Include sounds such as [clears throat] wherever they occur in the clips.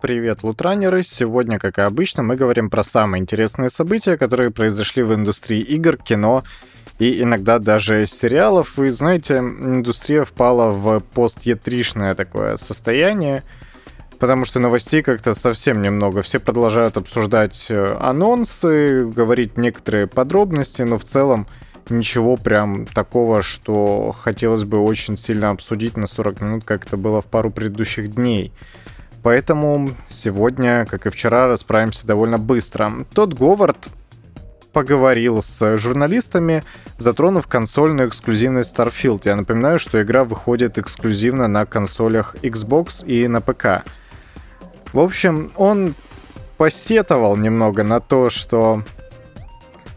Привет, лутранеры! Сегодня, как и обычно, мы говорим про самые интересные события, которые произошли в индустрии игр, кино и иногда даже сериалов. Вы знаете, индустрия впала в пост-етришное такое состояние, потому что новостей как-то совсем немного. Все продолжают обсуждать э, анонсы, говорить некоторые подробности, но в целом ничего прям такого, что хотелось бы очень сильно обсудить на 40 минут, как это было в пару предыдущих дней. Поэтому сегодня, как и вчера, расправимся довольно быстро. Тот Говард поговорил с журналистами, затронув консольную эксклюзивность Starfield. Я напоминаю, что игра выходит эксклюзивно на консолях Xbox и на ПК. В общем, он посетовал немного на то, что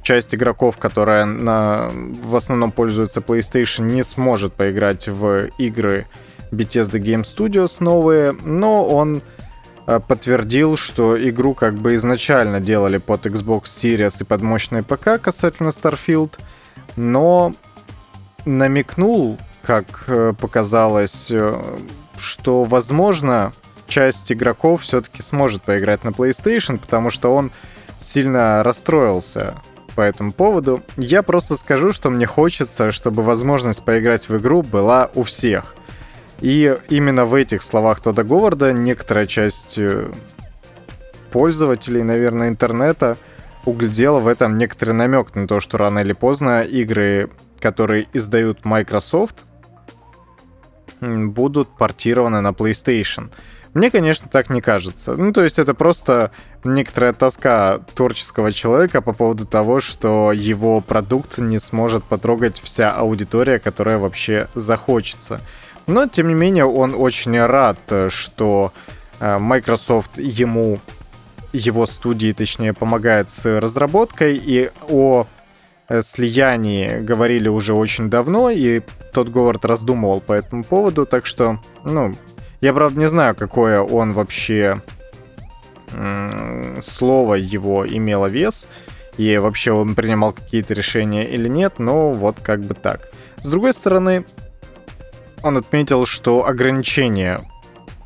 часть игроков, которая на, в основном пользуется PlayStation, не сможет поиграть в игры Bethesda Game Studios новые, но он э, подтвердил, что игру как бы изначально делали под Xbox Series и под мощный ПК касательно Starfield, но намекнул, как э, показалось, э, что, возможно, часть игроков все-таки сможет поиграть на PlayStation, потому что он сильно расстроился по этому поводу. Я просто скажу, что мне хочется, чтобы возможность поиграть в игру была у всех. И именно в этих словах Тода Говарда некоторая часть э, пользователей, наверное, интернета углядела в этом некоторый намек на то, что рано или поздно игры, которые издают Microsoft, будут портированы на PlayStation. Мне, конечно, так не кажется. Ну, то есть это просто некоторая тоска творческого человека по поводу того, что его продукт не сможет потрогать вся аудитория, которая вообще захочется. Но, тем не менее, он очень рад, что э, Microsoft ему, его студии, точнее, помогает с разработкой, и о э, слиянии говорили уже очень давно, и тот Говард раздумывал по этому поводу, так что, ну, я, правда, не знаю, какое он вообще слово его имело вес, и вообще он принимал какие-то решения или нет, но вот как бы так. С другой стороны, он отметил, что ограничение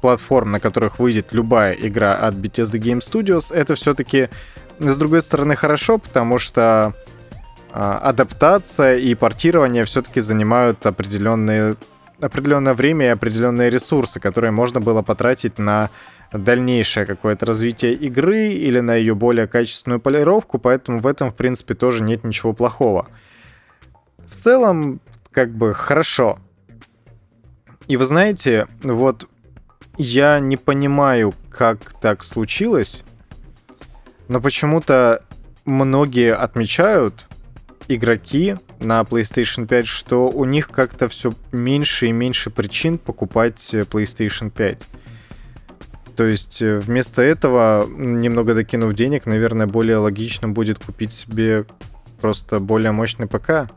платформ, на которых выйдет любая игра от Bethesda Game Studios, это все-таки, с другой стороны, хорошо, потому что э, адаптация и портирование все-таки занимают определенные определенное время и определенные ресурсы, которые можно было потратить на дальнейшее какое-то развитие игры или на ее более качественную полировку, поэтому в этом, в принципе, тоже нет ничего плохого. В целом, как бы хорошо. И вы знаете, вот я не понимаю, как так случилось, но почему-то многие отмечают, игроки на PlayStation 5, что у них как-то все меньше и меньше причин покупать э, PlayStation 5. То есть э, вместо этого, немного докинув денег, наверное, более логично будет купить себе просто более мощный ПК.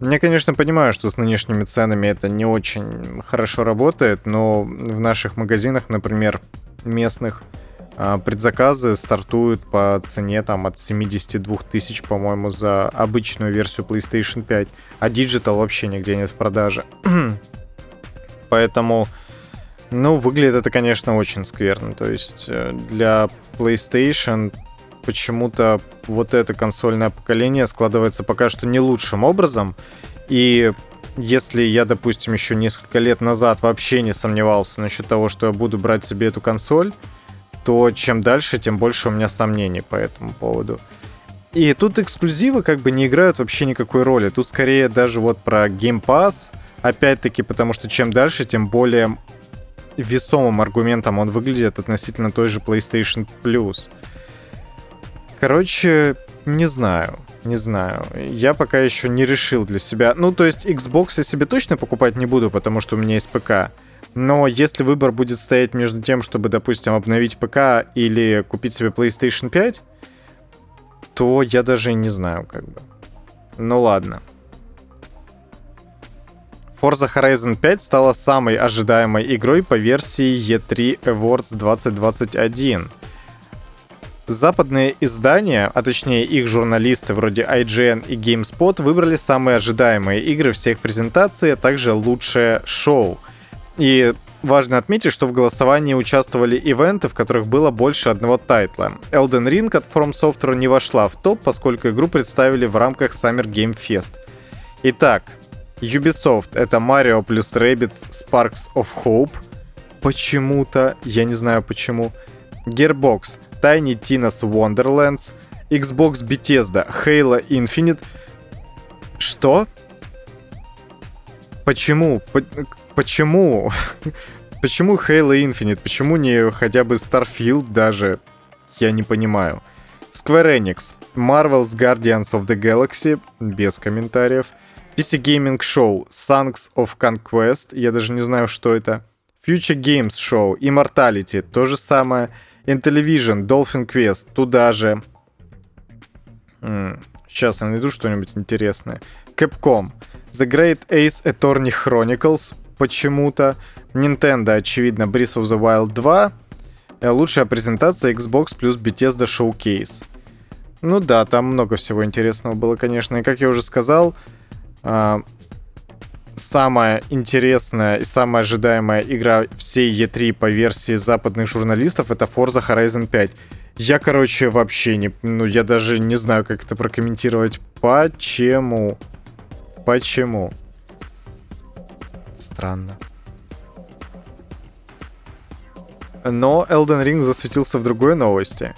Я, конечно, понимаю, что с нынешними ценами это не очень хорошо работает, но в наших магазинах, например, местных, а, предзаказы стартуют по цене там от 72 тысяч, по-моему, за обычную версию PlayStation 5, а Digital вообще нигде нет в продаже. [clears throat] Поэтому, ну, выглядит это, конечно, очень скверно. То есть э, для PlayStation почему-то вот это консольное поколение складывается пока что не лучшим образом. И если я, допустим, еще несколько лет назад вообще не сомневался насчет того, что я буду брать себе эту консоль, то чем дальше, тем больше у меня сомнений по этому поводу. И тут эксклюзивы как бы не играют вообще никакой роли. Тут скорее даже вот про Game Pass, опять-таки, потому что чем дальше, тем более весомым аргументом он выглядит относительно той же PlayStation Plus. Короче, не знаю, не знаю. Я пока еще не решил для себя. Ну, то есть Xbox я себе точно покупать не буду, потому что у меня есть ПК. Но если выбор будет стоять между тем, чтобы, допустим, обновить ПК или купить себе PlayStation 5, то я даже не знаю, как бы. Ну ладно. Forza Horizon 5 стала самой ожидаемой игрой по версии E3 Awards 2021. Западные издания, а точнее их журналисты вроде IGN и GameSpot выбрали самые ожидаемые игры всех презентаций, а также лучшее шоу – и Важно отметить, что в голосовании участвовали ивенты, в которых было больше одного тайтла. Elden Ring от From Software не вошла в топ, поскольку игру представили в рамках Summer Game Fest. Итак, Ubisoft — это Mario плюс Rabbids Sparks of Hope. Почему-то, я не знаю почему. Gearbox — Tiny Tina's Wonderlands. Xbox Bethesda — Halo Infinite. Что? Почему? почему? почему Halo Infinite? Почему не хотя бы Starfield даже? Я не понимаю. Square Enix, Marvel's Guardians of the Galaxy, без комментариев. PC Gaming Show, Songs of Conquest, я даже не знаю, что это. Future Games Show, Immortality, то же самое. Intellivision, Dolphin Quest, туда же. Сейчас я найду что-нибудь интересное. Capcom, The Great Ace Attorney Chronicles, почему-то. Nintendo, очевидно, Breath of the Wild 2. Э, лучшая презентация Xbox плюс Bethesda Showcase. Ну да, там много всего интересного было, конечно. И как я уже сказал, а, самая интересная и самая ожидаемая игра всей E3 по версии западных журналистов это Forza Horizon 5. Я, короче, вообще не... Ну, я даже не знаю, как это прокомментировать. Почему? Почему? Странно. Но Elden Ring засветился в другой новости.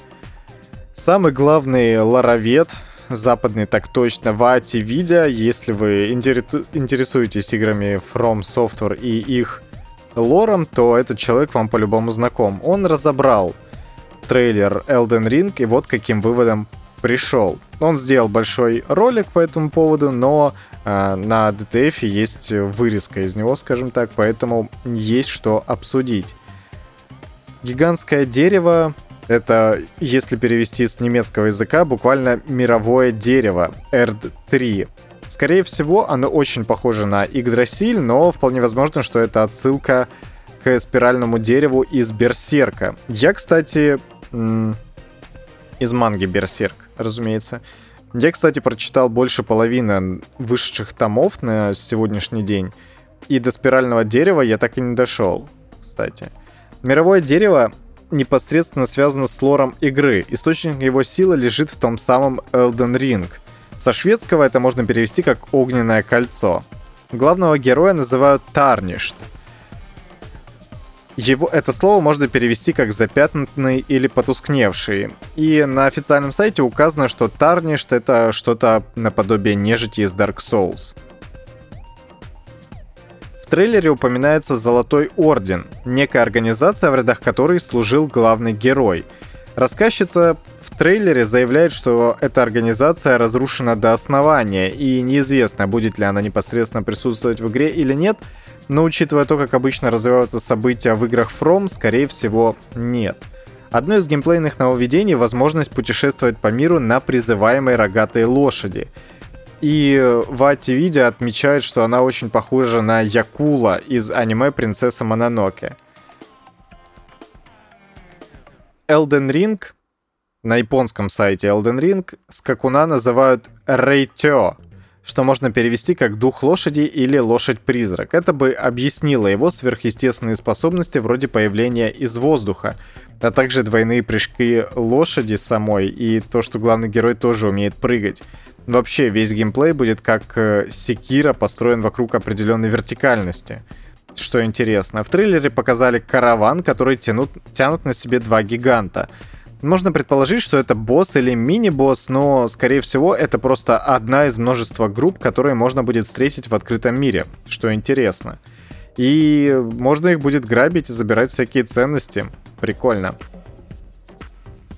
Самый главный ларовед, западный так точно, Вати Видя, если вы интересуетесь играми From Software и их лором, то этот человек вам по-любому знаком. Он разобрал трейлер Elden Ring и вот каким выводом пришел. Он сделал большой ролик по этому поводу, но э, на DTF есть вырезка из него, скажем так, поэтому есть что обсудить. Гигантское дерево — это, если перевести с немецкого языка, буквально мировое дерево, Эрд-3. Скорее всего, оно очень похоже на Игдрасиль, но вполне возможно, что это отсылка к спиральному дереву из Берсерка. Я, кстати, из манги Берсерк, разумеется. Я, кстати, прочитал больше половины высших томов на сегодняшний день. И до спирального дерева я так и не дошел, кстати. Мировое дерево непосредственно связано с лором игры. Источник его силы лежит в том самом Elden Ring. Со шведского это можно перевести как «огненное кольцо». Главного героя называют Тарништ. Его, это слово можно перевести как «запятнанный» или «потускневший». И на официальном сайте указано, что Тарништ — это что-то наподобие нежити из Dark Souls трейлере упоминается Золотой Орден, некая организация, в рядах которой служил главный герой. Рассказчица в трейлере заявляет, что эта организация разрушена до основания, и неизвестно, будет ли она непосредственно присутствовать в игре или нет, но учитывая то, как обычно развиваются события в играх From, скорее всего, нет. Одно из геймплейных нововведений — возможность путешествовать по миру на призываемой рогатой лошади — и Вати Видя отмечает, что она очень похожа на Якула из аниме «Принцесса Мононоке». Elden Ring на японском сайте Elden Ring скакуна называют Рейтё, что можно перевести как дух лошади или лошадь-призрак. Это бы объяснило его сверхъестественные способности вроде появления из воздуха, а также двойные прыжки лошади самой и то, что главный герой тоже умеет прыгать. Вообще весь геймплей будет как Секира построен вокруг определенной вертикальности. Что интересно, в трейлере показали караван, который тянут, тянут на себе два гиганта. Можно предположить, что это босс или мини-босс, но, скорее всего, это просто одна из множества групп, которые можно будет встретить в открытом мире, что интересно. И можно их будет грабить и забирать всякие ценности. Прикольно.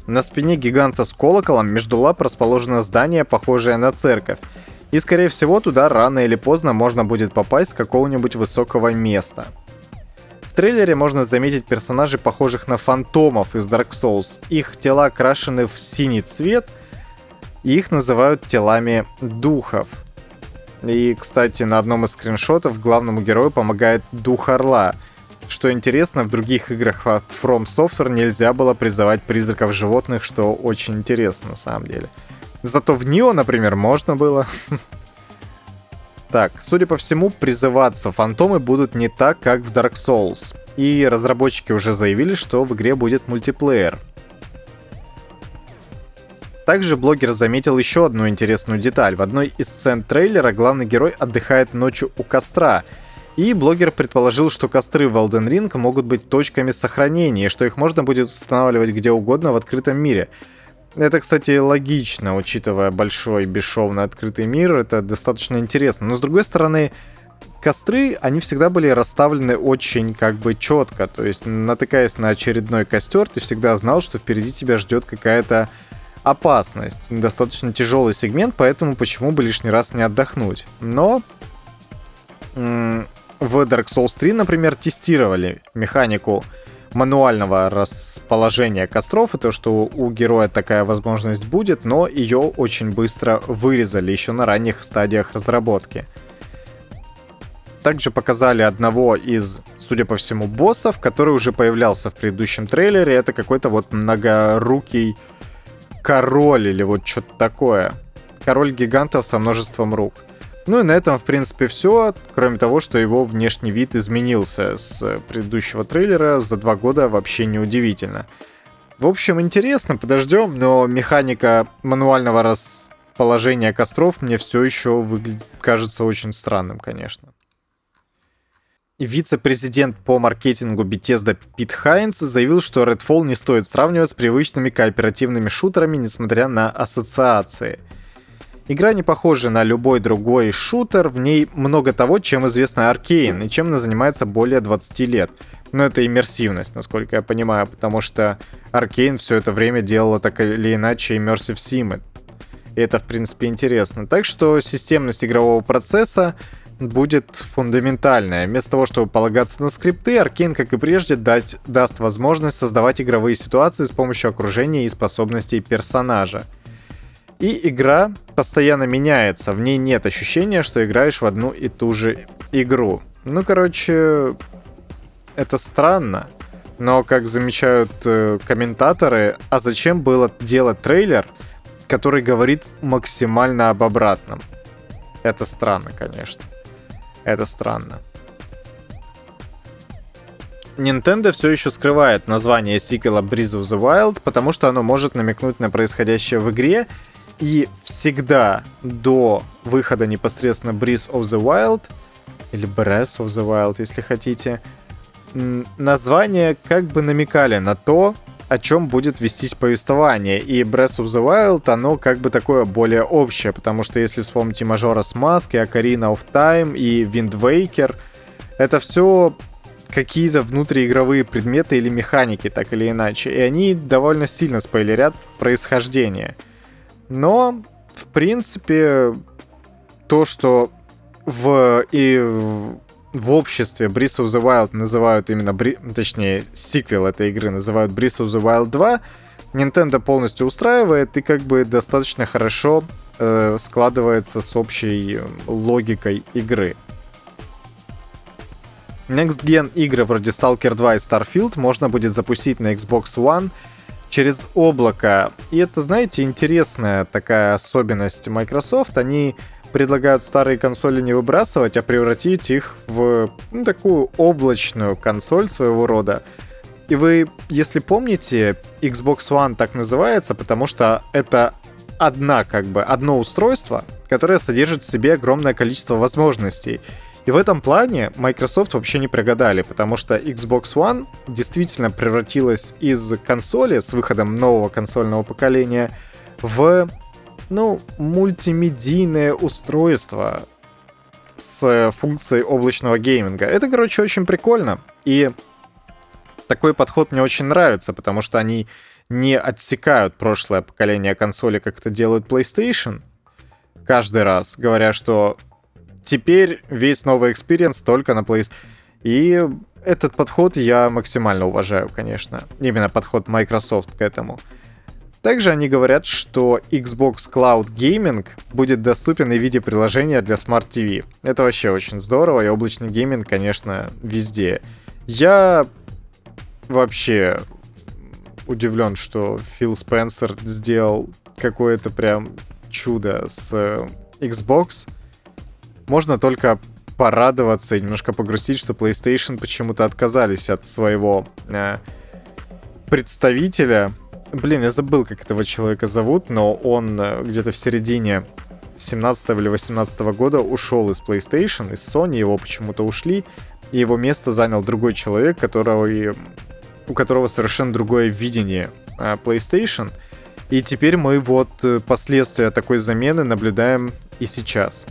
На спине гиганта с колоколом между лап расположено здание, похожее на церковь. И, скорее всего, туда рано или поздно можно будет попасть с какого-нибудь высокого места. В трейлере можно заметить персонажей, похожих на фантомов из Dark Souls. Их тела окрашены в синий цвет, и их называют телами духов. И, кстати, на одном из скриншотов главному герою помогает дух орла — что интересно, в других играх от From Software нельзя было призывать призраков животных, что очень интересно на самом деле. Зато в Нио, например, можно было. Так, судя по всему, призываться фантомы будут не так, как в Dark Souls. и разработчики уже заявили, что в игре будет мультиплеер. Также блогер заметил еще одну интересную деталь. В одной из сцен трейлера главный герой отдыхает ночью у костра. И блогер предположил, что костры в Elden Ring могут быть точками сохранения, что их можно будет устанавливать где угодно в открытом мире. Это, кстати, логично, учитывая большой бесшовный открытый мир, это достаточно интересно. Но с другой стороны, костры, они всегда были расставлены очень как бы четко. То есть, натыкаясь на очередной костер, ты всегда знал, что впереди тебя ждет какая-то опасность. Достаточно тяжелый сегмент, поэтому почему бы лишний раз не отдохнуть. Но в Dark Souls 3, например, тестировали механику мануального расположения костров, и то, что у героя такая возможность будет, но ее очень быстро вырезали еще на ранних стадиях разработки. Также показали одного из, судя по всему, боссов, который уже появлялся в предыдущем трейлере. Это какой-то вот многорукий король или вот что-то такое. Король гигантов со множеством рук. Ну и на этом, в принципе, все, кроме того, что его внешний вид изменился с предыдущего трейлера за два года, вообще неудивительно. В общем, интересно, подождем, но механика мануального расположения костров мне все еще выглядит, кажется очень странным, конечно. Вице-президент по маркетингу Bethesda Пит Хайнс заявил, что Redfall не стоит сравнивать с привычными кооперативными шутерами, несмотря на ассоциации – Игра не похожа на любой другой шутер, в ней много того, чем известна Аркейн, и чем она занимается более 20 лет. Но это иммерсивность, насколько я понимаю, потому что Аркейн все это время делала так или иначе Immersive Sim. И это, в принципе, интересно. Так что системность игрового процесса будет фундаментальная. Вместо того, чтобы полагаться на скрипты, Аркейн, как и прежде, дать, даст возможность создавать игровые ситуации с помощью окружения и способностей персонажа. И игра постоянно меняется, в ней нет ощущения, что играешь в одну и ту же игру. Ну, короче, это странно. Но, как замечают э, комментаторы, а зачем было делать трейлер, который говорит максимально об обратном? Это странно, конечно. Это странно. Nintendo все еще скрывает название сиквела Breath of the Wild, потому что оно может намекнуть на происходящее в игре, и всегда до выхода непосредственно Breath of the Wild, или Breath of the Wild, если хотите, названия как бы намекали на то, о чем будет вестись повествование. И Breath of the Wild, оно как бы такое более общее, потому что если вспомните Majora's Mask, и Ocarina of Time, и Wind Waker, это все какие-то внутриигровые предметы или механики, так или иначе. И они довольно сильно спойлерят происхождение. Но, в принципе, то, что в и в, в обществе Breath of the Wild называют именно, Бри... точнее, сиквел этой игры называют Breath of the Wild 2, Nintendo полностью устраивает и как бы достаточно хорошо э, складывается с общей логикой игры. Next Gen игры вроде Stalker 2 и Starfield можно будет запустить на Xbox One через облако. И это, знаете, интересная такая особенность Microsoft. Они предлагают старые консоли не выбрасывать, а превратить их в ну, такую облачную консоль своего рода. И вы, если помните, Xbox One так называется, потому что это одна, как бы, одно устройство, которое содержит в себе огромное количество возможностей. И в этом плане Microsoft вообще не прогадали, потому что Xbox One действительно превратилась из консоли с выходом нового консольного поколения в, ну, мультимедийное устройство с функцией облачного гейминга. Это, короче, очень прикольно. И такой подход мне очень нравится, потому что они не отсекают прошлое поколение консоли, как это делают PlayStation, каждый раз, говоря, что теперь весь новый experience только на PlayStation. И этот подход я максимально уважаю, конечно. Именно подход Microsoft к этому. Также они говорят, что Xbox Cloud Gaming будет доступен и в виде приложения для Smart TV. Это вообще очень здорово, и облачный гейминг, конечно, везде. Я вообще удивлен, что Фил Спенсер сделал какое-то прям чудо с Xbox можно только порадоваться и немножко погрустить, что PlayStation почему-то отказались от своего э, представителя. Блин, я забыл, как этого человека зовут, но он э, где-то в середине 17 или 18 года ушел из PlayStation, из Sony, его почему-то ушли, и его место занял другой человек, которого, у которого совершенно другое видение э, PlayStation. И теперь мы вот э, последствия такой замены наблюдаем и сейчас.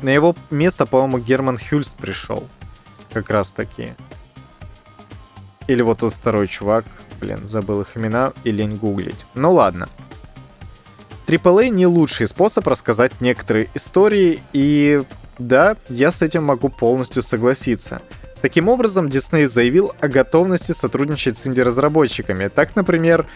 На его место, по-моему, Герман Хюльст пришел. Как раз таки. Или вот тот второй чувак. Блин, забыл их имена и лень гуглить. Ну ладно. AAA не лучший способ рассказать некоторые истории, и да, я с этим могу полностью согласиться. Таким образом, Disney заявил о готовности сотрудничать с инди-разработчиками. Так, например,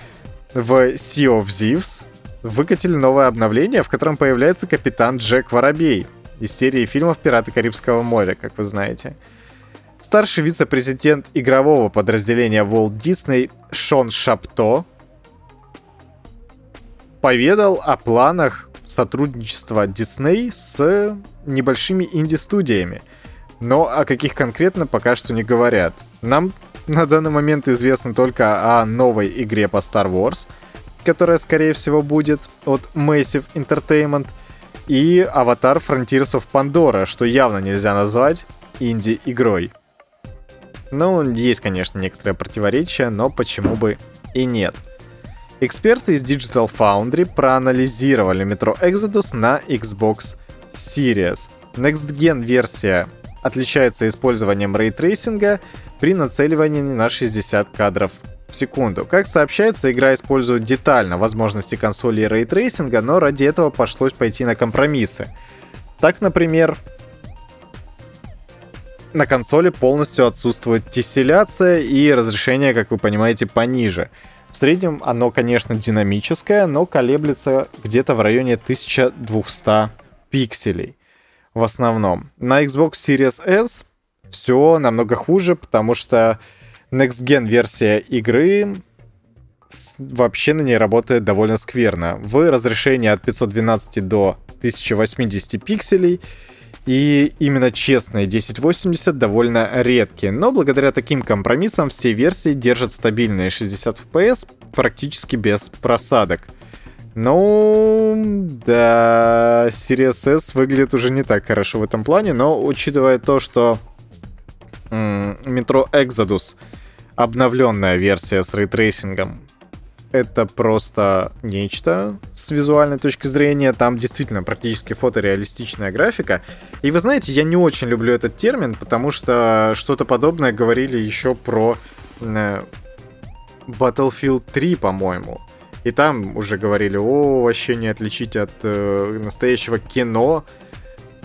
в Sea of Thieves выкатили новое обновление, в котором появляется капитан Джек Воробей из серии фильмов «Пираты Карибского моря», как вы знаете. Старший вице-президент игрового подразделения Walt Disney Шон Шапто поведал о планах сотрудничества Disney с небольшими инди-студиями. Но о каких конкретно пока что не говорят. Нам на данный момент известно только о новой игре по Star Wars, которая, скорее всего, будет от Massive Entertainment, и Avatar Frontiers of Pandora, что явно нельзя назвать инди-игрой. Ну, есть, конечно, некоторые противоречия, но почему бы и нет. Эксперты из Digital Foundry проанализировали Metro Exodus на Xbox Series. Next Gen версия отличается использованием рейтрейсинга при нацеливании на 60 кадров в секунду. Как сообщается, игра использует детально возможности консоли рейтрейсинга, но ради этого пришлось пойти на компромиссы. Так, например, на консоли полностью отсутствует тесселяция и разрешение, как вы понимаете, пониже. В среднем оно, конечно, динамическое, но колеблется где-то в районе 1200 пикселей в основном. На Xbox Series S все намного хуже, потому что Next Gen версия игры вообще на ней работает довольно скверно. В разрешении от 512 до 1080 пикселей и именно честные 1080 довольно редкие, но благодаря таким компромиссам все версии держат стабильные 60 FPS практически без просадок. Ну, да, Series S выглядит уже не так хорошо в этом плане, но учитывая то, что Metro Exodus обновленная версия с рейтрейсингом это просто нечто с визуальной точки зрения. Там действительно практически фотореалистичная графика. И вы знаете, я не очень люблю этот термин, потому что что-то подобное говорили еще про э, Battlefield 3, по-моему. И там уже говорили, о, вообще не отличить от э, настоящего кино.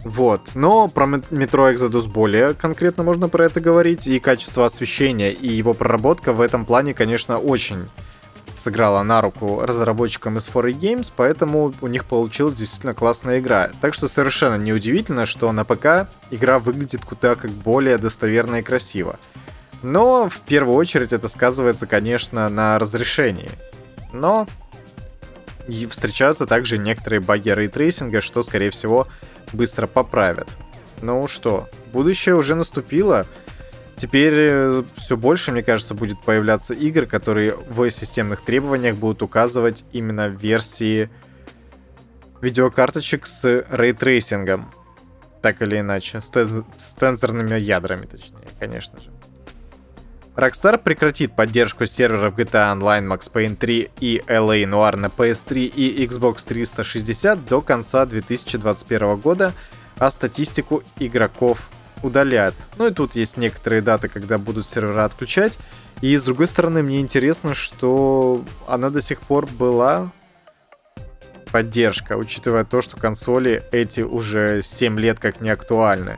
Вот. Но про Metro Exodus более конкретно можно про это говорить. И качество освещения, и его проработка в этом плане, конечно, очень сыграла на руку разработчикам из 4 Games, поэтому у них получилась действительно классная игра. Так что совершенно неудивительно, что на ПК игра выглядит куда как более достоверно и красиво. Но в первую очередь это сказывается, конечно, на разрешении. Но и встречаются также некоторые баги рейтрейсинга, что, скорее всего, быстро поправят. Ну что, будущее уже наступило. Теперь э, все больше, мне кажется, будет появляться игр, которые в системных требованиях будут указывать именно версии видеокарточек с рейтрейсингом. Так или иначе, с, тез- с тензорными ядрами, точнее, конечно же. Rockstar прекратит поддержку серверов GTA Online, Max Payne 3 и LA Noir на PS3 и Xbox 360 до конца 2021 года, а статистику игроков удалят. Ну и тут есть некоторые даты, когда будут сервера отключать. И с другой стороны, мне интересно, что она до сих пор была поддержка, учитывая то, что консоли эти уже 7 лет как не актуальны.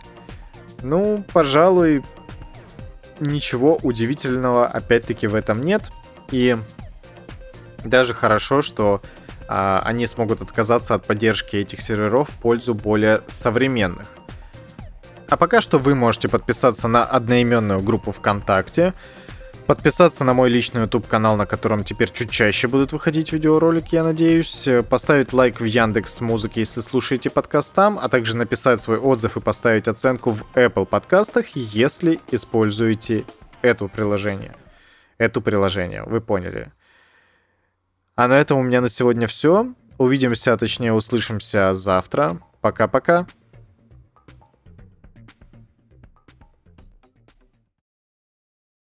Ну, пожалуй, ничего удивительного опять-таки в этом нет. И даже хорошо, что а, они смогут отказаться от поддержки этих серверов в пользу более современных. А пока что вы можете подписаться на одноименную группу ВКонтакте. Подписаться на мой личный YouTube канал, на котором теперь чуть чаще будут выходить видеоролики, я надеюсь, поставить лайк в Яндекс Музыке, если слушаете подкаст там, а также написать свой отзыв и поставить оценку в Apple подкастах, если используете это приложение. Это приложение, вы поняли. А на этом у меня на сегодня все. Увидимся, точнее услышимся завтра. Пока-пока.